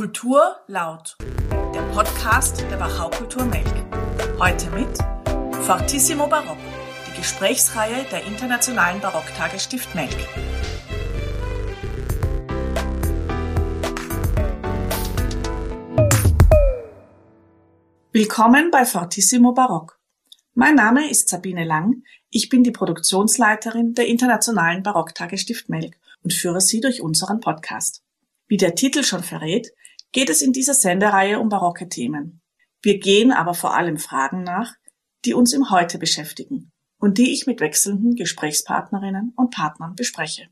Kultur laut. Der Podcast der Wachau Kultur Melk. Heute mit Fortissimo Barock, die Gesprächsreihe der Internationalen Barocktage Stift Melk. Willkommen bei Fortissimo Barock. Mein Name ist Sabine Lang. Ich bin die Produktionsleiterin der Internationalen Barocktage Stift Melk und führe Sie durch unseren Podcast. Wie der Titel schon verrät, geht es in dieser Sendereihe um barocke Themen. Wir gehen aber vor allem Fragen nach, die uns im Heute beschäftigen und die ich mit wechselnden Gesprächspartnerinnen und Partnern bespreche.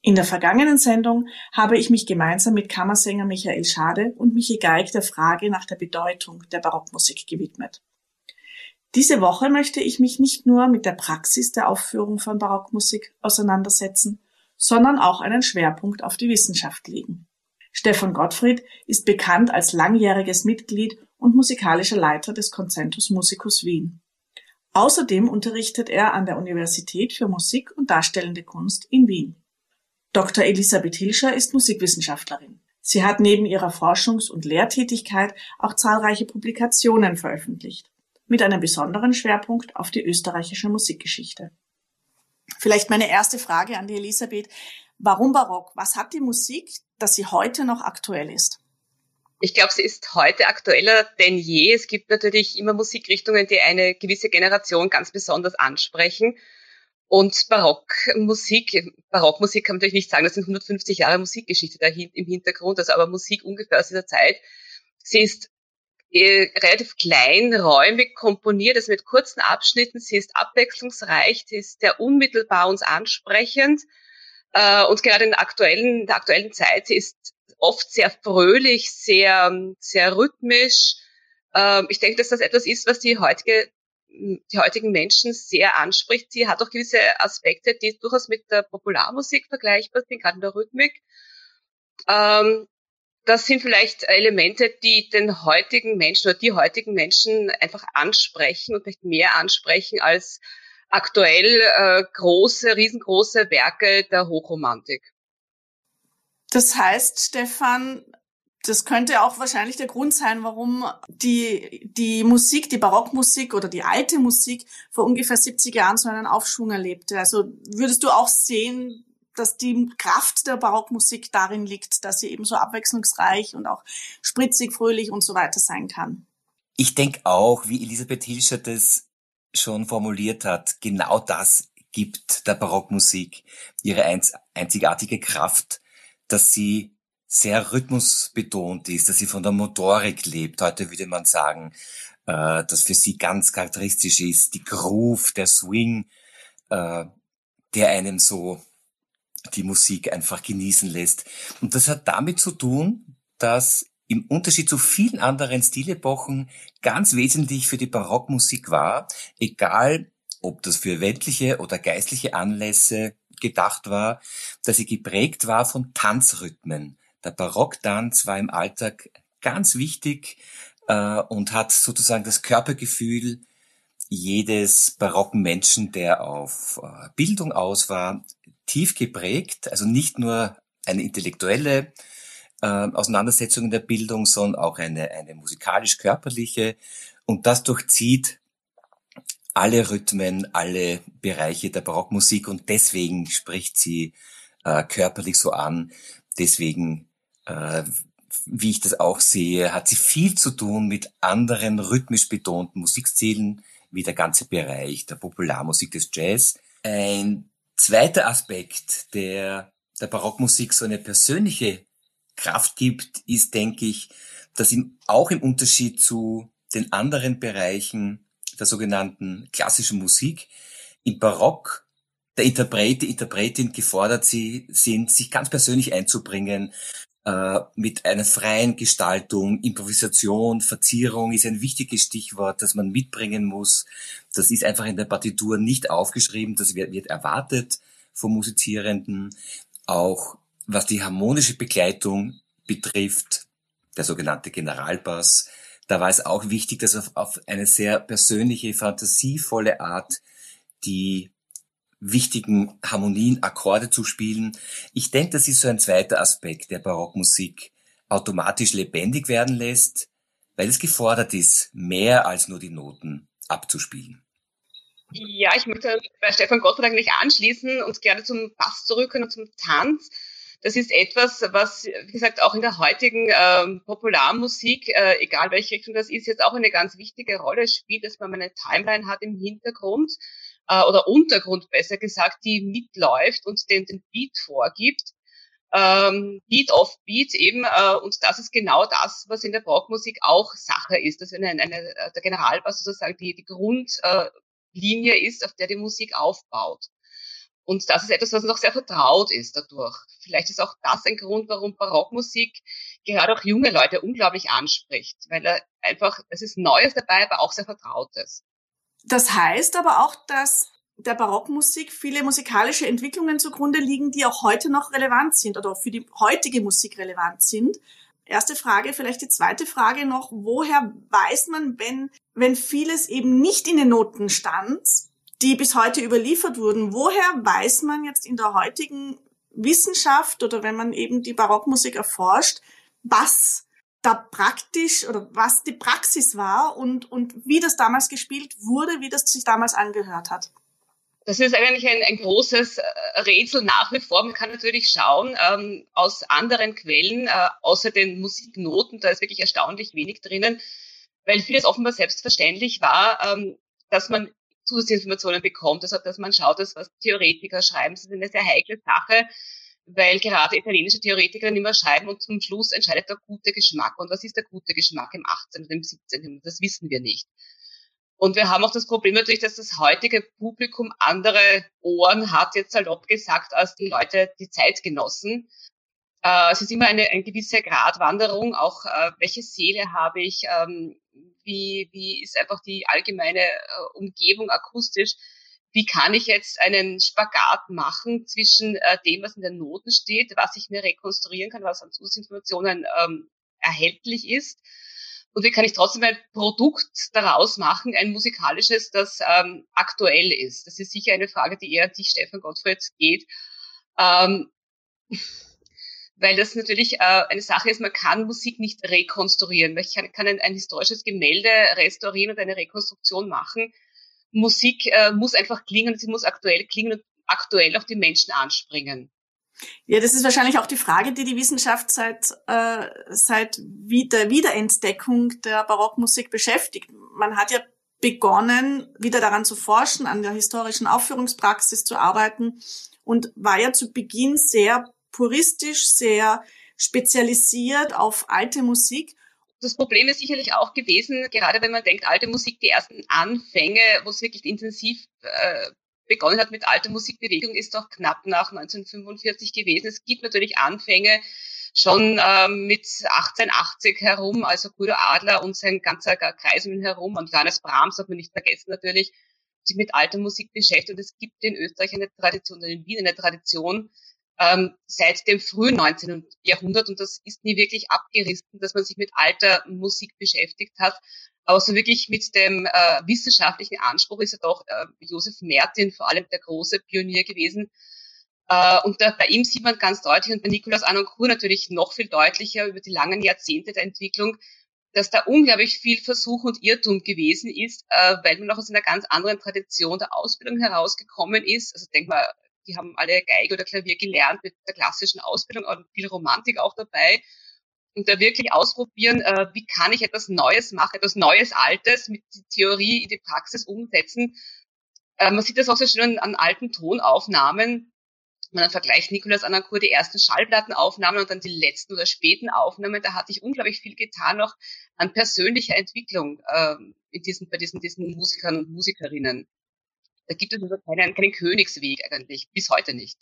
In der vergangenen Sendung habe ich mich gemeinsam mit Kammersänger Michael Schade und Michi Geig der Frage nach der Bedeutung der Barockmusik gewidmet. Diese Woche möchte ich mich nicht nur mit der Praxis der Aufführung von Barockmusik auseinandersetzen, sondern auch einen Schwerpunkt auf die Wissenschaft legen. Stefan Gottfried ist bekannt als langjähriges Mitglied und musikalischer Leiter des Concentus Musicus Wien. Außerdem unterrichtet er an der Universität für Musik und Darstellende Kunst in Wien. Dr. Elisabeth Hilscher ist Musikwissenschaftlerin. Sie hat neben ihrer Forschungs- und Lehrtätigkeit auch zahlreiche Publikationen veröffentlicht, mit einem besonderen Schwerpunkt auf die österreichische Musikgeschichte. Vielleicht meine erste Frage an die Elisabeth. Warum Barock? Was hat die Musik, dass sie heute noch aktuell ist? Ich glaube, sie ist heute aktueller denn je. Es gibt natürlich immer Musikrichtungen, die eine gewisse Generation ganz besonders ansprechen. Und Barockmusik, Barockmusik kann man natürlich nicht sagen, das sind 150 Jahre Musikgeschichte da im Hintergrund, also aber Musik ungefähr aus dieser Zeit. Sie ist äh, relativ klein, räumig komponiert, also mit kurzen Abschnitten. Sie ist abwechslungsreich, sie ist sehr unmittelbar uns ansprechend. Äh, und gerade in der aktuellen, der aktuellen Zeit, ist oft sehr fröhlich, sehr, sehr rhythmisch. Äh, ich denke, dass das etwas ist, was die heutige die heutigen Menschen sehr anspricht. Sie hat auch gewisse Aspekte, die durchaus mit der Popularmusik vergleichbar sind, gerade in der Rhythmik. Ähm, das sind vielleicht Elemente, die den heutigen Menschen oder die heutigen Menschen einfach ansprechen und vielleicht mehr ansprechen als aktuell äh, große, riesengroße Werke der Hochromantik. Das heißt, Stefan, das könnte auch wahrscheinlich der Grund sein, warum die, die Musik, die Barockmusik oder die alte Musik vor ungefähr 70 Jahren so einen Aufschwung erlebte. Also würdest du auch sehen, dass die Kraft der Barockmusik darin liegt, dass sie eben so abwechslungsreich und auch spritzig, fröhlich und so weiter sein kann. Ich denke auch, wie Elisabeth Hilscher das schon formuliert hat, genau das gibt der Barockmusik ihre einzigartige Kraft, dass sie sehr rhythmusbetont ist, dass sie von der Motorik lebt. Heute würde man sagen, äh, dass für sie ganz charakteristisch ist, die Groove, der Swing, äh, der einem so die Musik einfach genießen lässt. Und das hat damit zu tun, dass im Unterschied zu vielen anderen Stilepochen ganz wesentlich für die Barockmusik war, egal ob das für weltliche oder geistliche Anlässe gedacht war, dass sie geprägt war von Tanzrhythmen. Der Barocktanz war im Alltag ganz wichtig äh, und hat sozusagen das Körpergefühl jedes barocken Menschen, der auf äh, Bildung aus war, tief geprägt, also nicht nur eine intellektuelle äh, Auseinandersetzung in der Bildung, sondern auch eine, eine musikalisch-körperliche. Und das durchzieht alle Rhythmen, alle Bereiche der Barockmusik und deswegen spricht sie äh, körperlich so an. Deswegen, äh, wie ich das auch sehe, hat sie viel zu tun mit anderen rhythmisch betonten Musikstilen, wie der ganze Bereich der Popularmusik des Jazz. Ein zweiter Aspekt, der der Barockmusik so eine persönliche Kraft gibt, ist, denke ich, dass ihm auch im Unterschied zu den anderen Bereichen der sogenannten klassischen Musik im Barock der Interpret, die Interpretin gefordert sie, sind, sich ganz persönlich einzubringen, äh, mit einer freien Gestaltung, Improvisation, Verzierung ist ein wichtiges Stichwort, das man mitbringen muss. Das ist einfach in der Partitur nicht aufgeschrieben, das wird erwartet vom Musizierenden. Auch was die harmonische Begleitung betrifft, der sogenannte Generalbass, da war es auch wichtig, dass auf, auf eine sehr persönliche, fantasievolle Art die wichtigen Harmonien, Akkorde zu spielen. Ich denke, das ist so ein zweiter Aspekt der Barockmusik, automatisch lebendig werden lässt, weil es gefordert ist, mehr als nur die Noten abzuspielen. Ja, ich möchte bei Stefan Gottfried eigentlich anschließen und gerne zum Bass zurückkommen und zum Tanz. Das ist etwas, was, wie gesagt, auch in der heutigen ähm, Popularmusik, äh, egal welche Richtung das ist, jetzt auch eine ganz wichtige Rolle spielt, dass man eine Timeline hat im Hintergrund äh, oder Untergrund besser gesagt, die mitläuft und den, den Beat vorgibt. Ähm, Beat of Beat eben, äh, und das ist genau das, was in der Rockmusik auch Sache ist, dass eine, eine, der Generalbass sozusagen die, die Grundlinie äh, ist, auf der die Musik aufbaut. Und das ist etwas, was noch sehr vertraut ist dadurch. Vielleicht ist auch das ein Grund, warum Barockmusik gerade auch junge Leute unglaublich anspricht, weil er einfach, es ist Neues dabei, aber auch sehr Vertrautes. Das heißt aber auch, dass der Barockmusik viele musikalische Entwicklungen zugrunde liegen, die auch heute noch relevant sind oder für die heutige Musik relevant sind. Erste Frage, vielleicht die zweite Frage noch, woher weiß man, wenn, wenn vieles eben nicht in den Noten stand, die bis heute überliefert wurden. Woher weiß man jetzt in der heutigen Wissenschaft oder wenn man eben die Barockmusik erforscht, was da praktisch oder was die Praxis war und, und wie das damals gespielt wurde, wie das sich damals angehört hat? Das ist eigentlich ein, ein großes äh, Rätsel nach wie vor. Man kann natürlich schauen ähm, aus anderen Quellen, äh, außer den Musiknoten, da ist wirklich erstaunlich wenig drinnen, weil vieles offenbar selbstverständlich war, ähm, dass man Zusatzinformationen bekommt, also dass man schaut, dass was Theoretiker schreiben. Das ist eine sehr heikle Sache, weil gerade italienische Theoretiker immer schreiben und zum Schluss entscheidet der gute Geschmack. Und was ist der gute Geschmack im 18. und im 17. Das wissen wir nicht. Und wir haben auch das Problem natürlich, dass das heutige Publikum andere Ohren hat, jetzt salopp gesagt, als die Leute, die Zeitgenossen. Äh, es ist immer eine, eine gewisse Gratwanderung, auch äh, welche Seele habe ich, ähm, wie, wie ist einfach die allgemeine äh, Umgebung akustisch, wie kann ich jetzt einen Spagat machen zwischen äh, dem, was in den Noten steht, was ich mir rekonstruieren kann, was an Zusatzinformationen ähm, erhältlich ist, und wie kann ich trotzdem ein Produkt daraus machen, ein musikalisches, das ähm, aktuell ist. Das ist sicher eine Frage, die eher an dich, Stefan Gottfried, geht. Ähm, weil das natürlich äh, eine Sache ist, man kann Musik nicht rekonstruieren. Ich kann, kann ein, historisches Gemälde restaurieren und eine Rekonstruktion machen. Musik äh, muss einfach klingen sie muss aktuell klingen und aktuell auch die Menschen anspringen. Ja, das ist wahrscheinlich auch die Frage, die die Wissenschaft seit, äh, seit der Wiederentdeckung der Barockmusik beschäftigt. Man hat ja begonnen, wieder daran zu forschen, an der historischen Aufführungspraxis zu arbeiten und war ja zu Beginn sehr puristisch, sehr spezialisiert auf alte Musik. Das Problem ist sicherlich auch gewesen, gerade wenn man denkt, alte Musik, die ersten Anfänge, wo es wirklich intensiv äh, begonnen hat mit alter Musikbewegung, ist doch knapp nach 1945 gewesen. Es gibt natürlich Anfänge schon ähm, mit 1880 herum, also Guido Adler und sein ganzer Kreis um ihn herum und Johannes Brahms, darf man nicht vergessen natürlich, sich mit alter Musik beschäftigt. Und es gibt in Österreich eine Tradition, in Wien eine Tradition, ähm, seit dem frühen 19. Jahrhundert und das ist nie wirklich abgerissen, dass man sich mit alter Musik beschäftigt hat. Aber so wirklich mit dem äh, wissenschaftlichen Anspruch ist ja doch äh, Josef Mertin vor allem der große Pionier gewesen. Äh, und da, bei ihm sieht man ganz deutlich und bei Nikolaus Anoncourt natürlich noch viel deutlicher über die langen Jahrzehnte der Entwicklung, dass da unglaublich viel Versuch und Irrtum gewesen ist, äh, weil man auch aus einer ganz anderen Tradition der Ausbildung herausgekommen ist. Also denk mal, die haben alle Geige oder Klavier gelernt mit der klassischen Ausbildung und viel Romantik auch dabei und da wirklich ausprobieren, äh, wie kann ich etwas Neues machen, etwas Neues, Altes mit Theorie in die Praxis umsetzen. Äh, man sieht das auch so schön an, an alten Tonaufnahmen. Man vergleicht Nikolaus Anancourt die ersten Schallplattenaufnahmen und dann die letzten oder späten Aufnahmen. Da hatte ich unglaublich viel getan noch an persönlicher Entwicklung äh, in diesen, bei diesen, diesen Musikern und Musikerinnen. Da gibt es also keinen, keinen Königsweg eigentlich, bis heute nicht.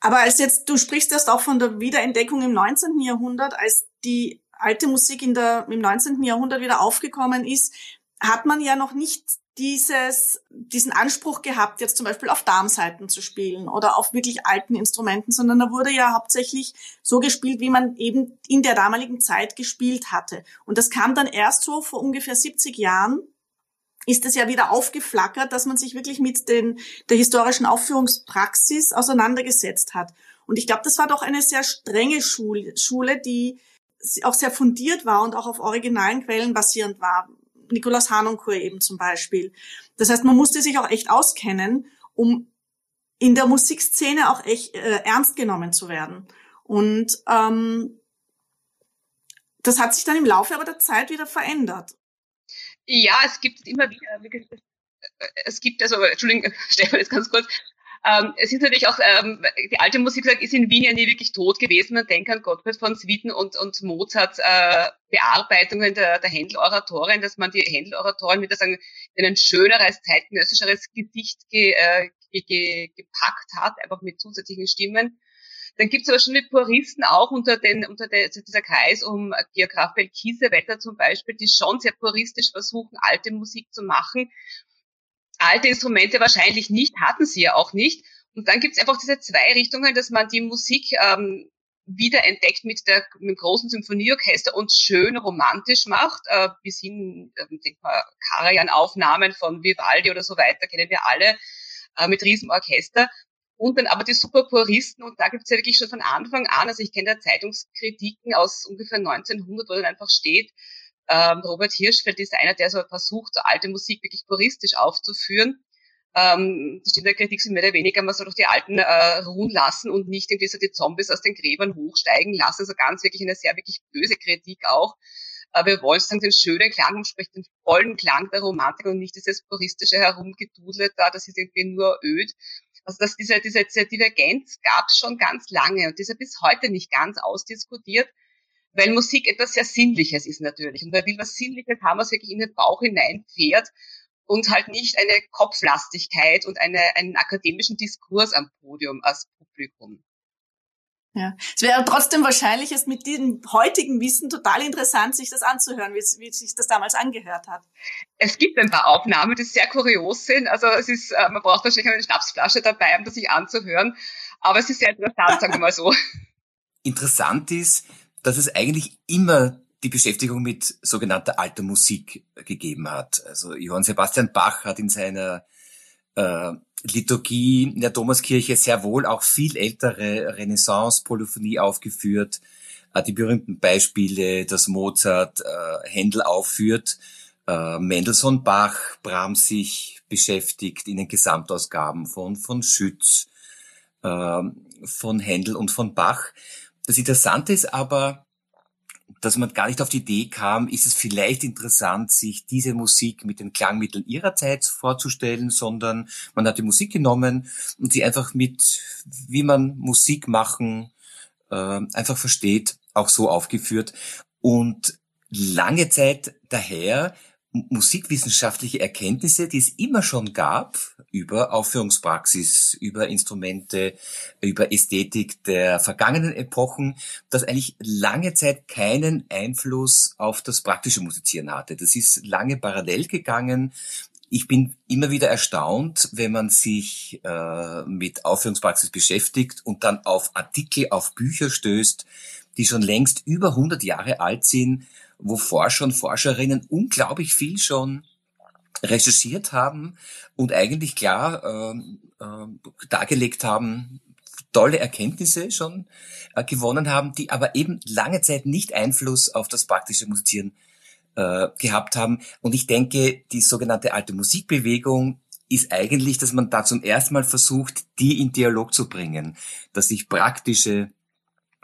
Aber als jetzt, du sprichst erst auch von der Wiederentdeckung im 19. Jahrhundert, als die alte Musik in der, im 19. Jahrhundert wieder aufgekommen ist, hat man ja noch nicht dieses, diesen Anspruch gehabt, jetzt zum Beispiel auf Darmseiten zu spielen oder auf wirklich alten Instrumenten, sondern da wurde ja hauptsächlich so gespielt, wie man eben in der damaligen Zeit gespielt hatte. Und das kam dann erst so vor ungefähr 70 Jahren, ist es ja wieder aufgeflackert, dass man sich wirklich mit den, der historischen Aufführungspraxis auseinandergesetzt hat. Und ich glaube, das war doch eine sehr strenge Schule, Schule die auch sehr fundiert war und auch auf originalen Quellen basierend war. Nikolaus Hanonkur eben zum Beispiel. Das heißt, man musste sich auch echt auskennen, um in der Musikszene auch echt äh, ernst genommen zu werden. Und ähm, das hat sich dann im Laufe aber der Zeit wieder verändert. Ja, es gibt immer wieder, es gibt also, Entschuldigung, Stefan, jetzt ganz kurz, ähm, es ist natürlich auch, ähm, die alte Musik ist in Wien ja nie wirklich tot gewesen. Man denkt an Gottfried von Swieten und, und Mozart äh, Bearbeitungen der, der Händel-Oratorin, dass man die Händel-Oratorin wieder sagen, in ein schöneres, zeitgenössischeres Gesicht ge, äh, ge, ge, gepackt hat, einfach mit zusätzlichen Stimmen. Dann gibt es aber schon die Puristen auch unter, den, unter der, also dieser Kreis um Georg Raphael Kiesewetter zum Beispiel, die schon sehr puristisch versuchen, alte Musik zu machen alte Instrumente wahrscheinlich nicht, hatten sie ja auch nicht. Und dann gibt es einfach diese zwei Richtungen, dass man die Musik ähm, wieder entdeckt mit, der, mit dem großen Symphonieorchester und schön romantisch macht, äh, bis hin, äh, denk mal, Karajan-Aufnahmen von Vivaldi oder so weiter, kennen wir alle, äh, mit Riesenorchester. Und dann aber die Superpuristen, und da gibt es ja wirklich schon von Anfang an, also ich kenne da Zeitungskritiken aus ungefähr 1900, wo dann einfach steht, ähm, Robert Hirschfeld ist einer, der so versucht, so alte Musik wirklich puristisch aufzuführen. Ähm, da steht in der Kritik so mehr oder weniger, man soll doch die Alten äh, ruhen lassen und nicht irgendwie so die Zombies aus den Gräbern hochsteigen lassen. Also ganz wirklich eine sehr wirklich böse Kritik auch. Äh, wir wollen sozusagen den schönen Klang sprechen den vollen Klang der Romantik und nicht dieses puristische Herumgedudle da, das ist irgendwie nur öd. Also dass diese, diese, diese Divergenz gab es schon ganz lange und die ist ja bis heute nicht ganz ausdiskutiert weil Musik etwas sehr Sinnliches ist natürlich. Und wer will was Sinnliches haben, was wirklich in den Bauch hineinfährt und halt nicht eine Kopflastigkeit und eine, einen akademischen Diskurs am Podium als Publikum. Ja, es wäre trotzdem wahrscheinlich jetzt mit diesem heutigen Wissen total interessant, sich das anzuhören, wie, wie sich das damals angehört hat. Es gibt ein paar Aufnahmen, die sehr kurios sind. Also es ist, äh, man braucht wahrscheinlich eine Schnapsflasche dabei, um das sich anzuhören. Aber es ist sehr interessant, sagen wir mal so. Interessant ist, dass es eigentlich immer die Beschäftigung mit sogenannter alter Musik gegeben hat. Also Johann Sebastian Bach hat in seiner äh, Liturgie in der Thomaskirche sehr wohl auch viel ältere Renaissance-Polyphonie aufgeführt. Äh, die berühmten Beispiele, dass Mozart äh, Händel aufführt, äh, Mendelssohn Bach, Brahms sich beschäftigt in den Gesamtausgaben von, von Schütz, äh, von Händel und von Bach. Das Interessante ist aber, dass man gar nicht auf die Idee kam, ist es vielleicht interessant, sich diese Musik mit den Klangmitteln ihrer Zeit vorzustellen, sondern man hat die Musik genommen und sie einfach mit, wie man Musik machen äh, einfach versteht, auch so aufgeführt. Und lange Zeit daher musikwissenschaftliche Erkenntnisse, die es immer schon gab, über Aufführungspraxis, über Instrumente, über Ästhetik der vergangenen Epochen, das eigentlich lange Zeit keinen Einfluss auf das praktische Musizieren hatte. Das ist lange parallel gegangen. Ich bin immer wieder erstaunt, wenn man sich äh, mit Aufführungspraxis beschäftigt und dann auf Artikel, auf Bücher stößt, die schon längst über 100 Jahre alt sind, wo Forscher und Forscherinnen unglaublich viel schon recherchiert haben und eigentlich klar äh, äh, dargelegt haben, tolle Erkenntnisse schon äh, gewonnen haben, die aber eben lange Zeit nicht Einfluss auf das praktische Musizieren äh, gehabt haben. Und ich denke, die sogenannte alte Musikbewegung ist eigentlich, dass man da zum ersten Mal versucht, die in Dialog zu bringen, dass sich praktische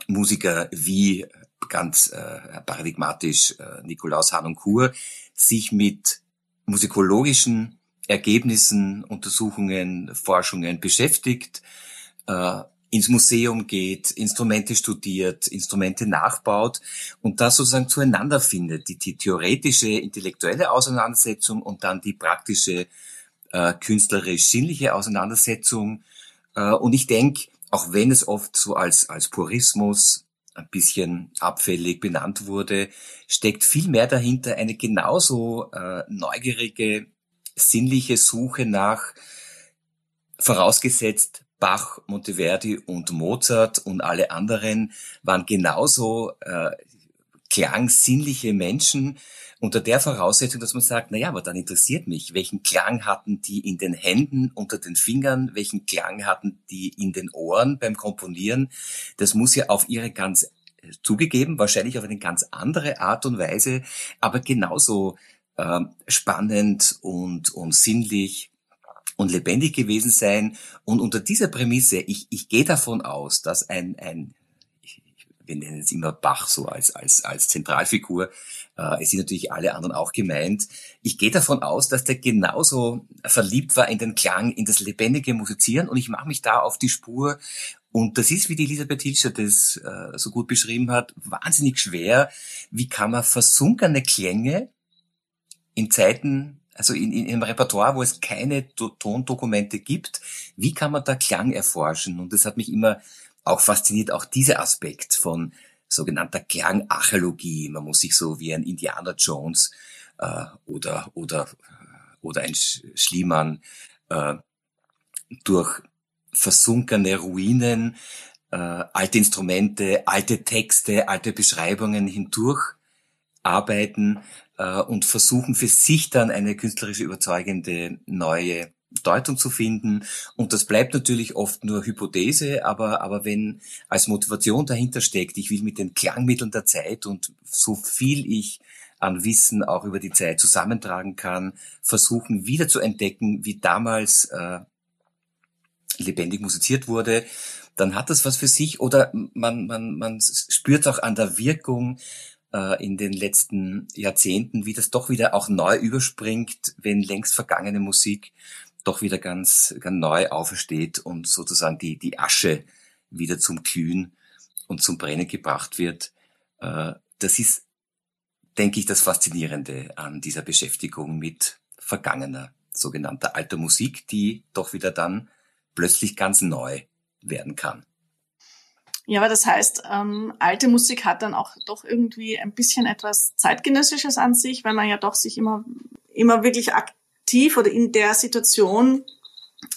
Musiker wie ganz äh, paradigmatisch äh, Nikolaus Hanoncourt sich mit musikologischen Ergebnissen, Untersuchungen, Forschungen beschäftigt, äh, ins Museum geht, Instrumente studiert, Instrumente nachbaut und das sozusagen zueinander findet, die, die theoretische, intellektuelle Auseinandersetzung und dann die praktische, äh, künstlerisch-sinnliche Auseinandersetzung. Äh, und ich denke, auch wenn es oft so als, als Purismus ein bisschen abfällig benannt wurde, steckt viel mehr dahinter eine genauso äh, neugierige, sinnliche Suche nach, vorausgesetzt Bach, Monteverdi und Mozart und alle anderen waren genauso äh, klangsinnliche Menschen, unter der Voraussetzung, dass man sagt, na ja, aber dann interessiert mich, welchen Klang hatten die in den Händen, unter den Fingern, welchen Klang hatten die in den Ohren beim Komponieren. Das muss ja auf ihre ganz zugegeben, wahrscheinlich auf eine ganz andere Art und Weise, aber genauso äh, spannend und, und sinnlich und lebendig gewesen sein. Und unter dieser Prämisse, ich, ich gehe davon aus, dass ein, ein wir nennen es immer Bach so als, als, als Zentralfigur, äh, es sind natürlich alle anderen auch gemeint. Ich gehe davon aus, dass der genauso verliebt war in den Klang, in das lebendige Musizieren und ich mache mich da auf die Spur und das ist, wie die Elisabeth Hilscher das äh, so gut beschrieben hat, wahnsinnig schwer. Wie kann man versunkene Klänge in Zeiten also in, in, im Repertoire, wo es keine Tondokumente gibt, wie kann man da Klang erforschen? Und das hat mich immer auch fasziniert, auch dieser Aspekt von sogenannter Klangarchäologie. Man muss sich so wie ein Indiana Jones äh, oder, oder, oder ein Schliemann äh, durch versunkene Ruinen, äh, alte Instrumente, alte Texte, alte Beschreibungen hindurch arbeiten äh, und versuchen für sich dann eine künstlerisch überzeugende neue Deutung zu finden. Und das bleibt natürlich oft nur Hypothese, aber, aber wenn als Motivation dahinter steckt, ich will mit den Klangmitteln der Zeit und so viel ich an Wissen auch über die Zeit zusammentragen kann, versuchen wieder zu entdecken, wie damals äh, lebendig musiziert wurde, dann hat das was für sich oder man, man, man spürt auch an der Wirkung äh, in den letzten Jahrzehnten, wie das doch wieder auch neu überspringt, wenn längst vergangene Musik doch wieder ganz, ganz neu aufersteht und sozusagen die, die Asche wieder zum Glühen und zum Brennen gebracht wird. Äh, das ist, denke ich, das Faszinierende an dieser Beschäftigung mit vergangener, sogenannter alter Musik, die doch wieder dann plötzlich ganz neu werden kann. Ja, aber das heißt, ähm, alte Musik hat dann auch doch irgendwie ein bisschen etwas zeitgenössisches an sich, weil man ja doch sich immer immer wirklich aktiv oder in der Situation,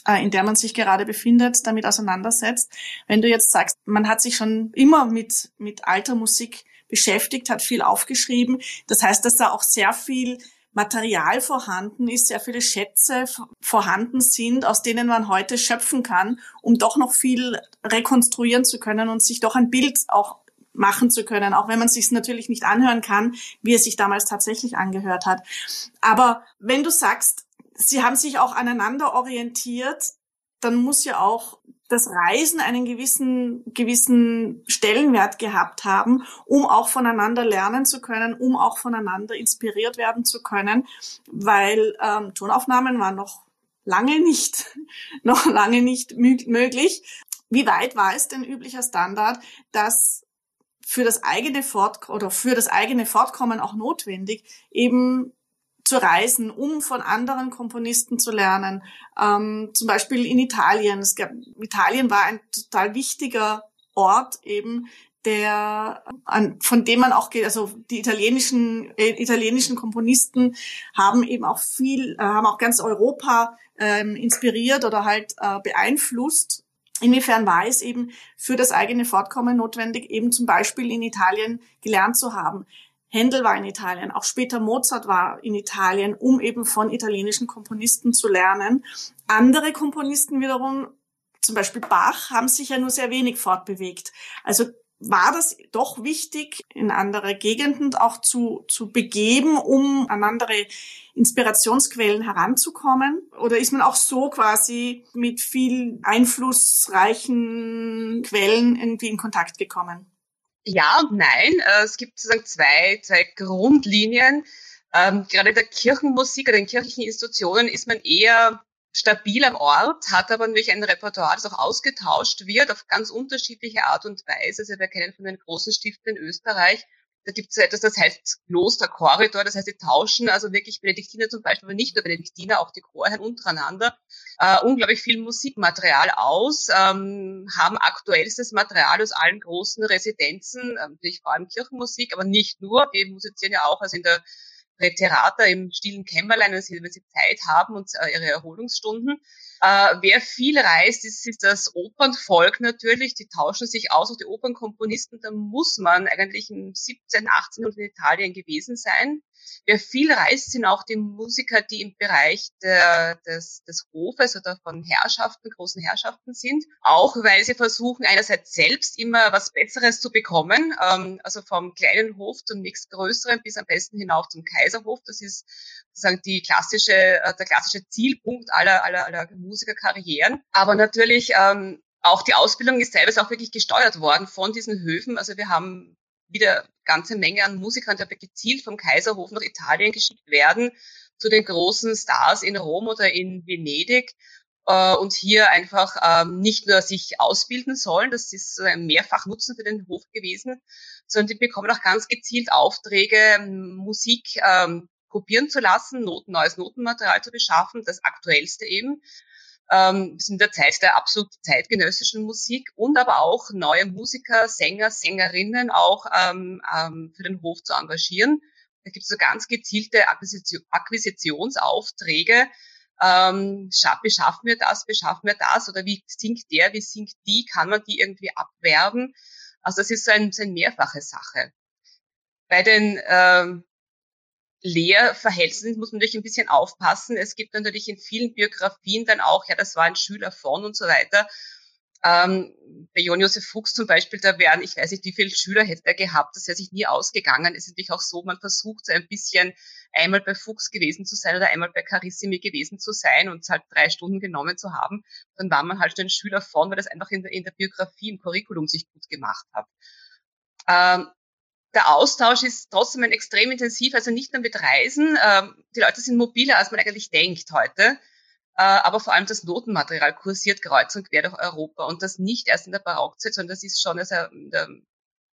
äh, in der man sich gerade befindet, damit auseinandersetzt. Wenn du jetzt sagst, man hat sich schon immer mit mit alter Musik beschäftigt, hat viel aufgeschrieben, das heißt, dass da auch sehr viel Material vorhanden ist, sehr viele Schätze vorhanden sind, aus denen man heute schöpfen kann, um doch noch viel rekonstruieren zu können und sich doch ein Bild auch machen zu können, auch wenn man sich natürlich nicht anhören kann, wie es sich damals tatsächlich angehört hat. Aber wenn du sagst, sie haben sich auch aneinander orientiert, dann muss ja auch das Reisen einen gewissen, gewissen Stellenwert gehabt haben, um auch voneinander lernen zu können, um auch voneinander inspiriert werden zu können, weil ähm, Tonaufnahmen waren noch lange nicht, noch lange nicht möglich. Wie weit war es denn üblicher Standard, dass für das eigene Fort oder für das eigene Fortkommen auch notwendig eben zu reisen, um von anderen Komponisten zu lernen. Ähm, zum Beispiel in Italien. Es gab, Italien war ein total wichtiger Ort eben, der an, von dem man auch geht, also die italienischen äh, italienischen Komponisten haben eben auch viel, äh, haben auch ganz Europa ähm, inspiriert oder halt äh, beeinflusst. Inwiefern war es eben für das eigene Fortkommen notwendig, eben zum Beispiel in Italien gelernt zu haben? Händel war in Italien, auch später Mozart war in Italien, um eben von italienischen Komponisten zu lernen. Andere Komponisten wiederum, zum Beispiel Bach, haben sich ja nur sehr wenig fortbewegt. Also war das doch wichtig, in andere Gegenden auch zu, zu begeben, um an andere Inspirationsquellen heranzukommen? Oder ist man auch so quasi mit viel einflussreichen Quellen irgendwie in Kontakt gekommen? Ja und nein. Äh, es gibt sozusagen zwei, zwei Grundlinien. Ähm, gerade der Kirchenmusik oder den kirchlichen Institutionen ist man eher stabil am Ort, hat aber natürlich ein Repertoire, das auch ausgetauscht wird auf ganz unterschiedliche Art und Weise. Also wir kennen von den großen Stiften in Österreich da gibt es so etwas, das heißt Klosterkorridor, das heißt, die tauschen also wirklich Benediktiner zum Beispiel, aber nicht nur Benediktiner, auch die Chorherren untereinander, äh, unglaublich viel Musikmaterial aus, ähm, haben aktuellstes Material aus allen großen Residenzen, äh, natürlich vor allem Kirchenmusik, aber nicht nur, die musizieren ja auch also in der Präterata im stillen Kämmerlein, wenn sie, wenn sie Zeit haben und äh, ihre Erholungsstunden. Äh, wer viel reist, ist, ist das Opernvolk natürlich. Die tauschen sich aus, auch die Opernkomponisten. Da muss man eigentlich im 17., 18. in Italien gewesen sein. Wer viel reist, sind auch die Musiker, die im Bereich der, des, des Hofes oder von Herrschaften, großen Herrschaften sind. Auch weil sie versuchen, einerseits selbst immer was Besseres zu bekommen, ähm, also vom kleinen Hof zum nächstgrößeren bis am besten hinauf zum Kaiserhof. Das ist sozusagen die klassische, äh, der klassische Zielpunkt aller, aller, aller Musikerkarrieren. Aber natürlich ähm, auch die Ausbildung ist teilweise auch wirklich gesteuert worden von diesen Höfen. Also wir haben wieder ganze Menge an Musikern, die aber gezielt vom Kaiserhof nach Italien geschickt werden, zu den großen Stars in Rom oder in Venedig äh, und hier einfach ähm, nicht nur sich ausbilden sollen, das ist ein Mehrfachnutzen für den Hof gewesen, sondern die bekommen auch ganz gezielt Aufträge, Musik ähm, kopieren zu lassen, Noten, neues Notenmaterial zu beschaffen, das aktuellste eben, ähm, sind in der Zeit der absolut zeitgenössischen Musik und aber auch neue Musiker, Sänger, Sängerinnen auch ähm, ähm, für den Hof zu engagieren. Da gibt es so ganz gezielte Akquisition, Akquisitionsaufträge. Ähm, beschaffen wir das, beschaffen wir das oder wie singt der, wie singt die, kann man die irgendwie abwerben? Also das ist so, ein, so eine mehrfache Sache. Bei den ähm, Lehrverhältnissen muss man natürlich ein bisschen aufpassen. Es gibt natürlich in vielen Biografien dann auch, ja, das war ein Schüler von und so weiter. Ähm, bei Jon Josef Fuchs zum Beispiel, da wären, ich weiß nicht, wie viele Schüler hätte er gehabt, das wäre sich nie ausgegangen. Es ist natürlich auch so, man versucht so ein bisschen einmal bei Fuchs gewesen zu sein oder einmal bei Carissimi gewesen zu sein und halt drei Stunden genommen zu haben. Dann war man halt schon ein Schüler von, weil das einfach in der, in der Biografie, im Curriculum sich gut gemacht hat. Ähm, der Austausch ist trotzdem ein extrem intensiv, also nicht nur mit Reisen. Ähm, die Leute sind mobiler, als man eigentlich denkt heute. Äh, aber vor allem das Notenmaterial kursiert kreuz und quer durch Europa und das nicht erst in der Barockzeit, sondern das ist schon also der,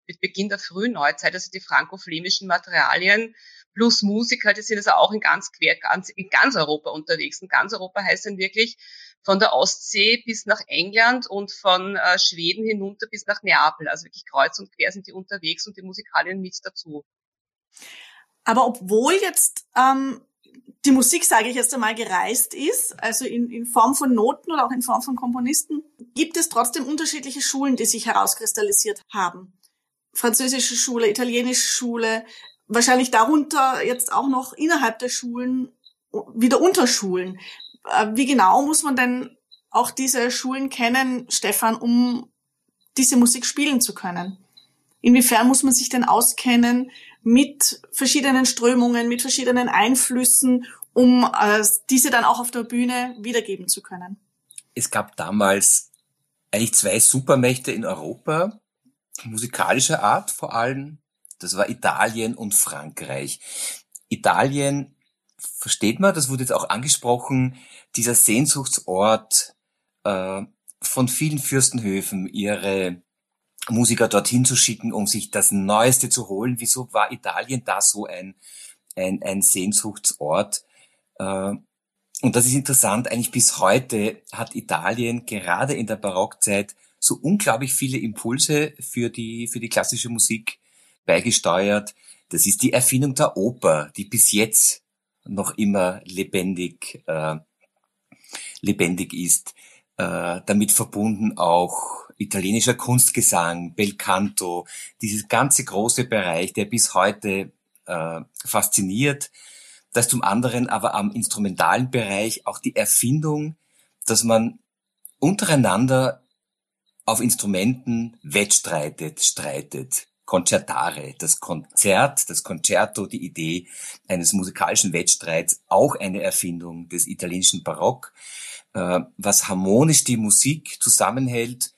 mit Beginn der frühen Neuzeit, also die franco-flämischen Materialien plus Musiker, die sind also auch in ganz quer, ganz, in ganz Europa unterwegs. Und ganz Europa heißt dann wirklich von der Ostsee bis nach England und von äh, Schweden hinunter bis nach Neapel. Also wirklich kreuz und quer sind die unterwegs und die Musikalien mit dazu. Aber obwohl jetzt ähm, die Musik, sage ich jetzt einmal, gereist ist, also in, in Form von Noten oder auch in Form von Komponisten, gibt es trotzdem unterschiedliche Schulen, die sich herauskristallisiert haben. Französische Schule, italienische Schule, wahrscheinlich darunter jetzt auch noch innerhalb der Schulen wieder Unterschulen. Äh, wie genau muss man denn auch diese Schulen kennen, Stefan, um diese Musik spielen zu können? Inwiefern muss man sich denn auskennen mit verschiedenen Strömungen, mit verschiedenen Einflüssen, um äh, diese dann auch auf der Bühne wiedergeben zu können? Es gab damals eigentlich zwei Supermächte in Europa, musikalischer Art vor allem. Das war Italien und Frankreich. Italien versteht man, das wurde jetzt auch angesprochen, dieser Sehnsuchtsort äh, von vielen Fürstenhöfen, ihre Musiker dorthin zu schicken, um sich das Neueste zu holen. Wieso war Italien da so ein, ein, ein Sehnsuchtsort? Äh, und das ist interessant, eigentlich bis heute hat Italien gerade in der Barockzeit so unglaublich viele Impulse für die, für die klassische Musik beigesteuert. Das ist die Erfindung der Oper, die bis jetzt noch immer lebendig, äh, lebendig ist. Äh, damit verbunden auch italienischer Kunstgesang, Bel Canto, dieses ganze große Bereich, der bis heute äh, fasziniert. Das zum anderen aber am instrumentalen Bereich auch die Erfindung, dass man untereinander auf Instrumenten wettstreitet, streitet. Concertare, das Konzert, das Concerto, die Idee eines musikalischen Wettstreits, auch eine Erfindung des italienischen Barock, äh, was harmonisch die Musik zusammenhält.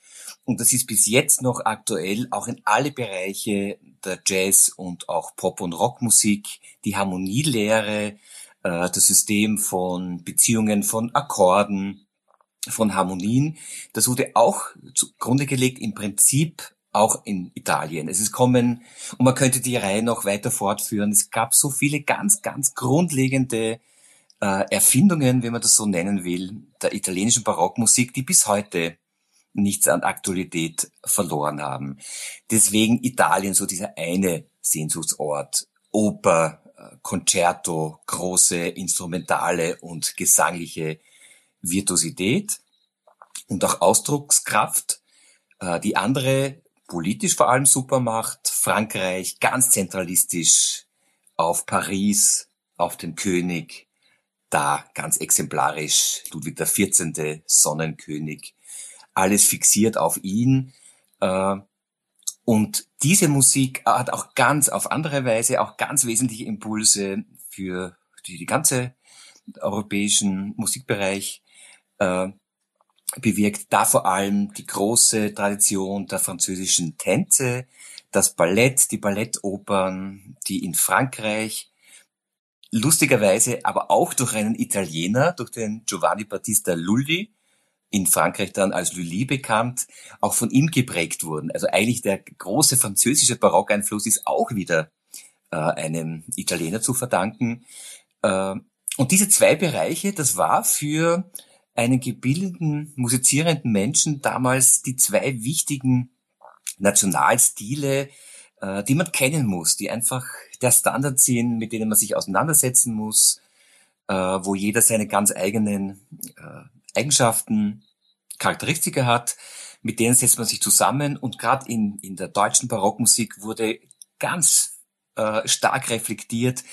Und das ist bis jetzt noch aktuell, auch in alle Bereiche der Jazz- und auch Pop- und Rockmusik, die Harmonielehre, äh, das System von Beziehungen von Akkorden, von Harmonien, das wurde auch zugrunde gelegt im Prinzip auch in Italien. Es ist kommen, und man könnte die Reihe noch weiter fortführen. Es gab so viele ganz, ganz grundlegende äh, Erfindungen, wenn man das so nennen will, der italienischen Barockmusik, die bis heute nichts an Aktualität verloren haben. Deswegen Italien so dieser eine Sehnsuchtsort. Oper, äh, Concerto, große instrumentale und gesangliche Virtuosität und auch Ausdruckskraft. Äh, die andere politisch vor allem Supermacht, Frankreich ganz zentralistisch, auf Paris, auf den König, da ganz exemplarisch Ludwig XIV., Sonnenkönig, alles fixiert auf ihn. Äh, und diese Musik hat auch ganz auf andere Weise auch ganz wesentliche Impulse für die, ganze europäischen Musikbereich äh, bewirkt. Da vor allem die große Tradition der französischen Tänze, das Ballett, die Ballettopern, die in Frankreich lustigerweise aber auch durch einen Italiener, durch den Giovanni Battista Lully, in Frankreich dann als Lully bekannt, auch von ihm geprägt wurden. Also eigentlich der große französische Barockeinfluss ist auch wieder äh, einem Italiener zu verdanken. Äh, und diese zwei Bereiche, das war für einen gebildeten, musizierenden Menschen damals die zwei wichtigen Nationalstile, äh, die man kennen muss, die einfach der Standard sind, mit denen man sich auseinandersetzen muss, äh, wo jeder seine ganz eigenen äh, Eigenschaften, Charakteristika hat, mit denen setzt man sich zusammen und gerade in, in der deutschen Barockmusik wurde ganz äh, stark reflektiert,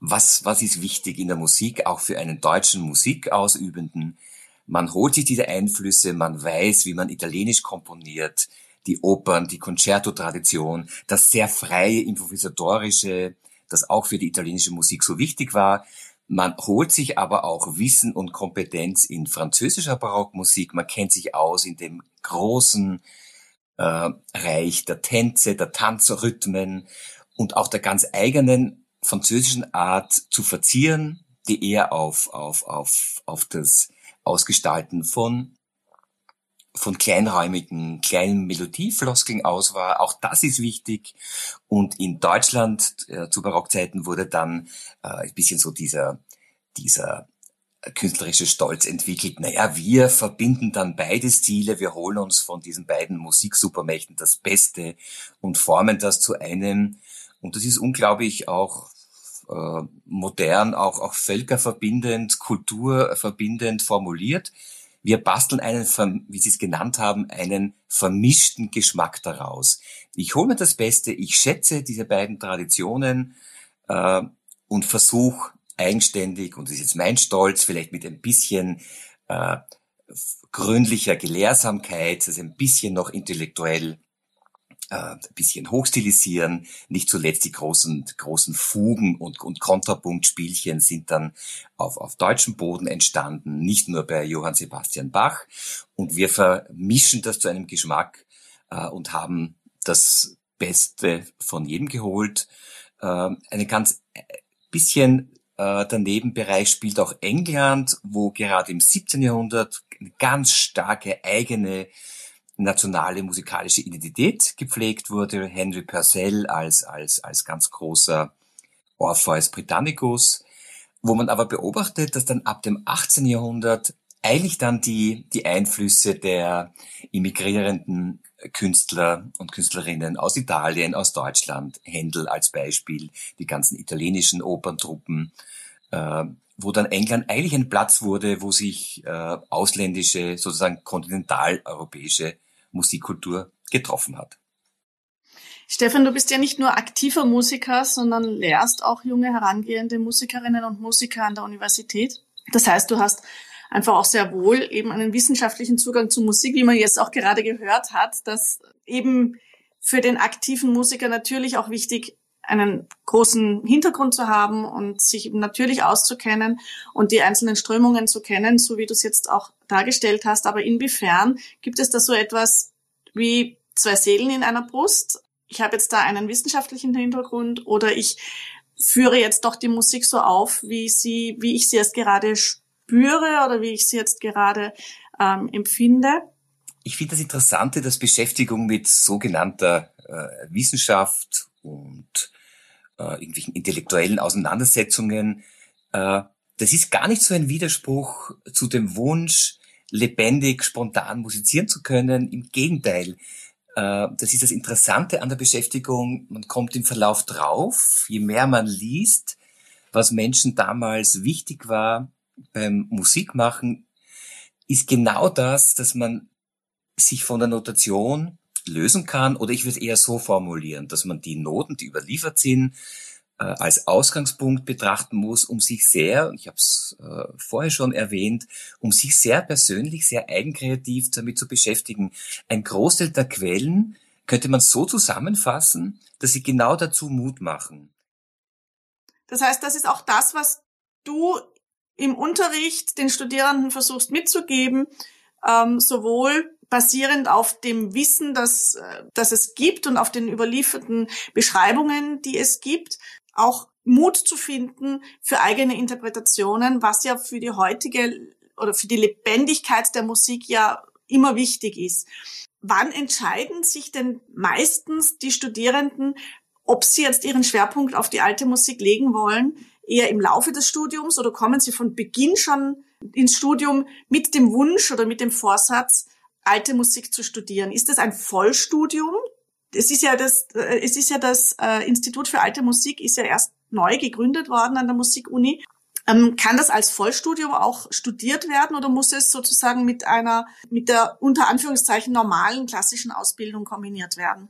was, was ist wichtig in der Musik, auch für einen deutschen Musikausübenden. Man holt sich diese Einflüsse, man weiß, wie man italienisch komponiert, die Opern, die Concerto-Tradition, das sehr freie, improvisatorische, das auch für die italienische Musik so wichtig war. Man holt sich aber auch Wissen und Kompetenz in französischer Barockmusik. Man kennt sich aus in dem großen äh, Reich der Tänze, der Tanzrhythmen und auch der ganz eigenen französischen Art zu verzieren, die eher auf, auf, auf, auf das Ausgestalten von von kleinräumigen, kleinen Melodiefloskeln aus war. Auch das ist wichtig. Und in Deutschland äh, zu Barockzeiten wurde dann äh, ein bisschen so dieser, dieser künstlerische Stolz entwickelt. Naja, wir verbinden dann beide Stile, wir holen uns von diesen beiden Musiksupermächten das Beste und formen das zu einem. Und das ist unglaublich auch äh, modern, auch, auch völkerverbindend, kulturverbindend formuliert. Wir basteln einen, wie Sie es genannt haben, einen vermischten Geschmack daraus. Ich hole mir das Beste, ich schätze diese beiden Traditionen äh, und versuche eigenständig, und das ist jetzt mein Stolz, vielleicht mit ein bisschen äh, gründlicher Gelehrsamkeit, also ein bisschen noch intellektuell äh, ein bisschen hochstilisieren. Nicht zuletzt die großen, großen Fugen und, und Kontrapunktspielchen sind dann auf, auf deutschem Boden entstanden, nicht nur bei Johann Sebastian Bach. Und wir vermischen das zu einem Geschmack äh, und haben das Beste von jedem geholt. Äh, eine ganz äh, bisschen äh, der Nebenbereich spielt auch England, wo gerade im 17. Jahrhundert eine ganz starke eigene nationale musikalische Identität gepflegt wurde. Henry Purcell als, als, als ganz großer Orpheus Britannicus, wo man aber beobachtet, dass dann ab dem 18. Jahrhundert eigentlich dann die, die Einflüsse der immigrierenden Künstler und Künstlerinnen aus Italien, aus Deutschland, Händel als Beispiel, die ganzen italienischen Operntruppen, äh, wo dann England eigentlich ein Platz wurde, wo sich äh, ausländische, sozusagen kontinentaleuropäische Musikkultur getroffen hat. Stefan, du bist ja nicht nur aktiver Musiker, sondern lehrst auch junge herangehende Musikerinnen und Musiker an der Universität. Das heißt, du hast einfach auch sehr wohl eben einen wissenschaftlichen Zugang zu Musik, wie man jetzt auch gerade gehört hat, dass eben für den aktiven Musiker natürlich auch wichtig einen großen Hintergrund zu haben und sich natürlich auszukennen und die einzelnen Strömungen zu kennen, so wie du es jetzt auch dargestellt hast. Aber inwiefern gibt es da so etwas wie zwei Seelen in einer Brust? Ich habe jetzt da einen wissenschaftlichen Hintergrund oder ich führe jetzt doch die Musik so auf, wie sie, wie ich sie jetzt gerade spüre oder wie ich sie jetzt gerade ähm, empfinde. Ich finde das Interessante, dass Beschäftigung mit sogenannter äh, Wissenschaft und äh, irgendwelchen intellektuellen Auseinandersetzungen, äh, das ist gar nicht so ein Widerspruch zu dem Wunsch, lebendig, spontan musizieren zu können. Im Gegenteil, äh, das ist das Interessante an der Beschäftigung. Man kommt im Verlauf drauf, je mehr man liest, was Menschen damals wichtig war beim Musikmachen, ist genau das, dass man sich von der Notation lösen kann, oder ich würde eher so formulieren, dass man die Noten, die überliefert sind, äh, als Ausgangspunkt betrachten muss, um sich sehr, ich habe es äh, vorher schon erwähnt, um sich sehr persönlich, sehr eigenkreativ damit zu beschäftigen. Ein Großteil der Quellen könnte man so zusammenfassen, dass sie genau dazu Mut machen. Das heißt, das ist auch das, was du im Unterricht den Studierenden versuchst mitzugeben, ähm, sowohl basierend auf dem Wissen, das, äh, das es gibt und auf den überlieferten Beschreibungen, die es gibt, auch Mut zu finden für eigene Interpretationen, was ja für die heutige oder für die Lebendigkeit der Musik ja immer wichtig ist. Wann entscheiden sich denn meistens die Studierenden, ob sie jetzt ihren Schwerpunkt auf die alte Musik legen wollen? Eher im Laufe des Studiums oder kommen sie von Beginn schon ins Studium mit dem Wunsch oder mit dem Vorsatz, alte Musik zu studieren? Ist das ein Vollstudium? Es ist ja das, äh, es ist ja das äh, Institut für alte Musik ist ja erst neu gegründet worden an der Musikuni. Ähm, kann das als Vollstudium auch studiert werden oder muss es sozusagen mit einer, mit der unter Anführungszeichen normalen klassischen Ausbildung kombiniert werden?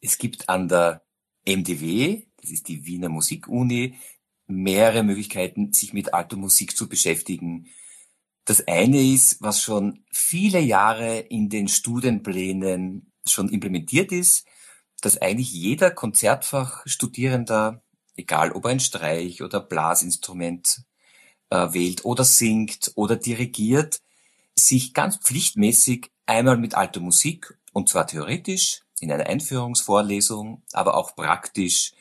Es gibt an der MDW, das ist die Wiener Musikuni, mehrere Möglichkeiten, sich mit alter Musik zu beschäftigen. Das eine ist, was schon viele Jahre in den Studienplänen schon implementiert ist, dass eigentlich jeder Konzertfachstudierender, egal ob er ein Streich oder Blasinstrument äh, wählt oder singt oder dirigiert, sich ganz pflichtmäßig einmal mit alter Musik, und zwar theoretisch in einer Einführungsvorlesung, aber auch praktisch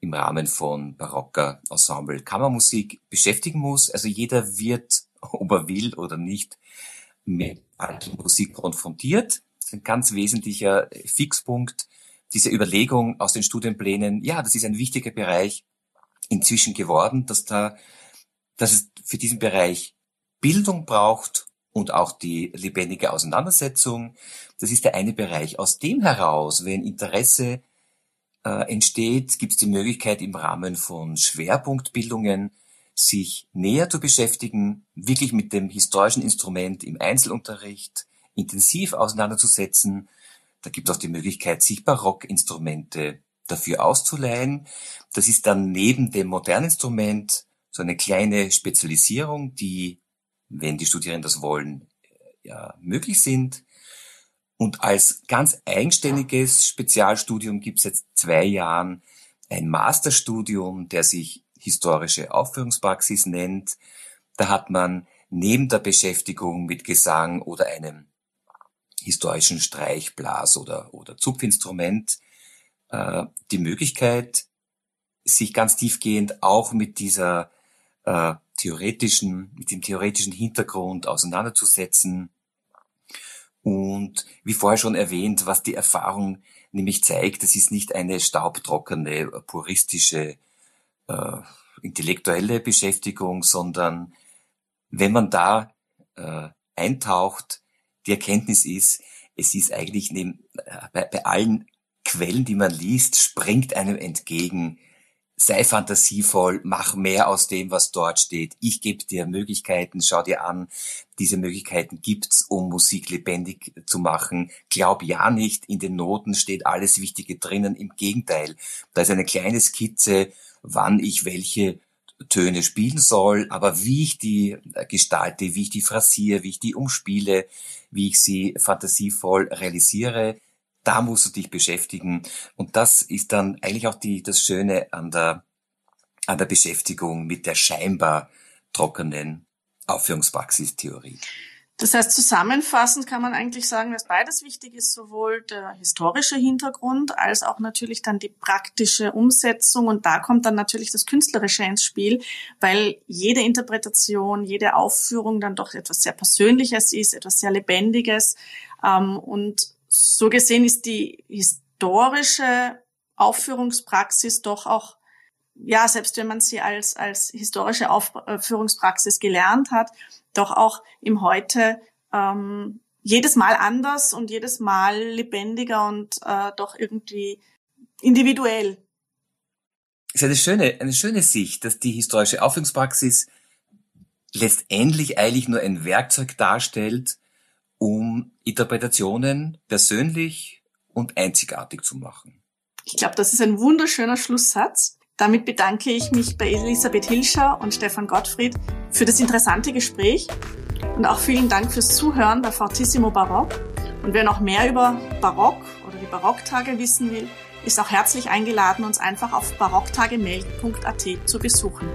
im Rahmen von barocker Ensemble Kammermusik beschäftigen muss. Also jeder wird, ob er will oder nicht, mit Musik konfrontiert ein ganz wesentlicher Fixpunkt dieser Überlegung aus den Studienplänen. Ja, das ist ein wichtiger Bereich inzwischen geworden, dass da, dass es für diesen Bereich Bildung braucht und auch die lebendige Auseinandersetzung. Das ist der eine Bereich. Aus dem heraus, wenn Interesse äh, entsteht, gibt es die Möglichkeit im Rahmen von Schwerpunktbildungen sich näher zu beschäftigen, wirklich mit dem historischen Instrument im Einzelunterricht, intensiv auseinanderzusetzen. Da gibt es auch die Möglichkeit, sich Barockinstrumente dafür auszuleihen. Das ist dann neben dem modernen Instrument so eine kleine Spezialisierung, die, wenn die Studierenden das wollen, ja, möglich sind. Und als ganz eigenständiges Spezialstudium gibt es jetzt zwei Jahren ein Masterstudium, der sich historische Aufführungspraxis nennt. Da hat man neben der Beschäftigung mit Gesang oder einem historischen Streich, Blas oder, oder Zupfinstrument äh, die Möglichkeit, sich ganz tiefgehend auch mit dieser äh, theoretischen, mit dem theoretischen Hintergrund auseinanderzusetzen. Und wie vorher schon erwähnt, was die Erfahrung nämlich zeigt, das ist nicht eine staubtrockene, puristische, äh, intellektuelle Beschäftigung, sondern wenn man da äh, eintaucht, die Erkenntnis ist, es ist eigentlich neben, äh, bei, bei allen Quellen, die man liest, springt einem entgegen, sei fantasievoll, mach mehr aus dem, was dort steht. Ich gebe dir Möglichkeiten, schau dir an, diese Möglichkeiten gibt's, um Musik lebendig zu machen. Glaub ja nicht, in den Noten steht alles Wichtige drinnen. Im Gegenteil, da ist eine kleine Skizze, wann ich welche Töne spielen soll, aber wie ich die gestalte, wie ich die phrasiere, wie ich die umspiele, wie ich sie fantasievoll realisiere, da musst du dich beschäftigen. Und das ist dann eigentlich auch die, das Schöne an der, an der Beschäftigung mit der scheinbar trockenen Aufführungspraxistheorie. Das heißt, zusammenfassend kann man eigentlich sagen, dass beides wichtig ist, sowohl der historische Hintergrund als auch natürlich dann die praktische Umsetzung. Und da kommt dann natürlich das Künstlerische ins Spiel, weil jede Interpretation, jede Aufführung dann doch etwas sehr Persönliches ist, etwas sehr Lebendiges. Ähm, und so gesehen ist die historische Aufführungspraxis doch auch ja, selbst wenn man sie als, als historische Aufführungspraxis gelernt hat, doch auch im Heute ähm, jedes Mal anders und jedes Mal lebendiger und äh, doch irgendwie individuell. Es ist eine schöne, eine schöne Sicht, dass die historische Aufführungspraxis letztendlich eigentlich nur ein Werkzeug darstellt, um Interpretationen persönlich und einzigartig zu machen. Ich glaube, das ist ein wunderschöner Schlusssatz. Damit bedanke ich mich bei Elisabeth Hilscher und Stefan Gottfried für das interessante Gespräch und auch vielen Dank fürs Zuhören bei Fortissimo Barock. Und wer noch mehr über Barock oder die Barocktage wissen will, ist auch herzlich eingeladen, uns einfach auf barocktagemelk.at zu besuchen.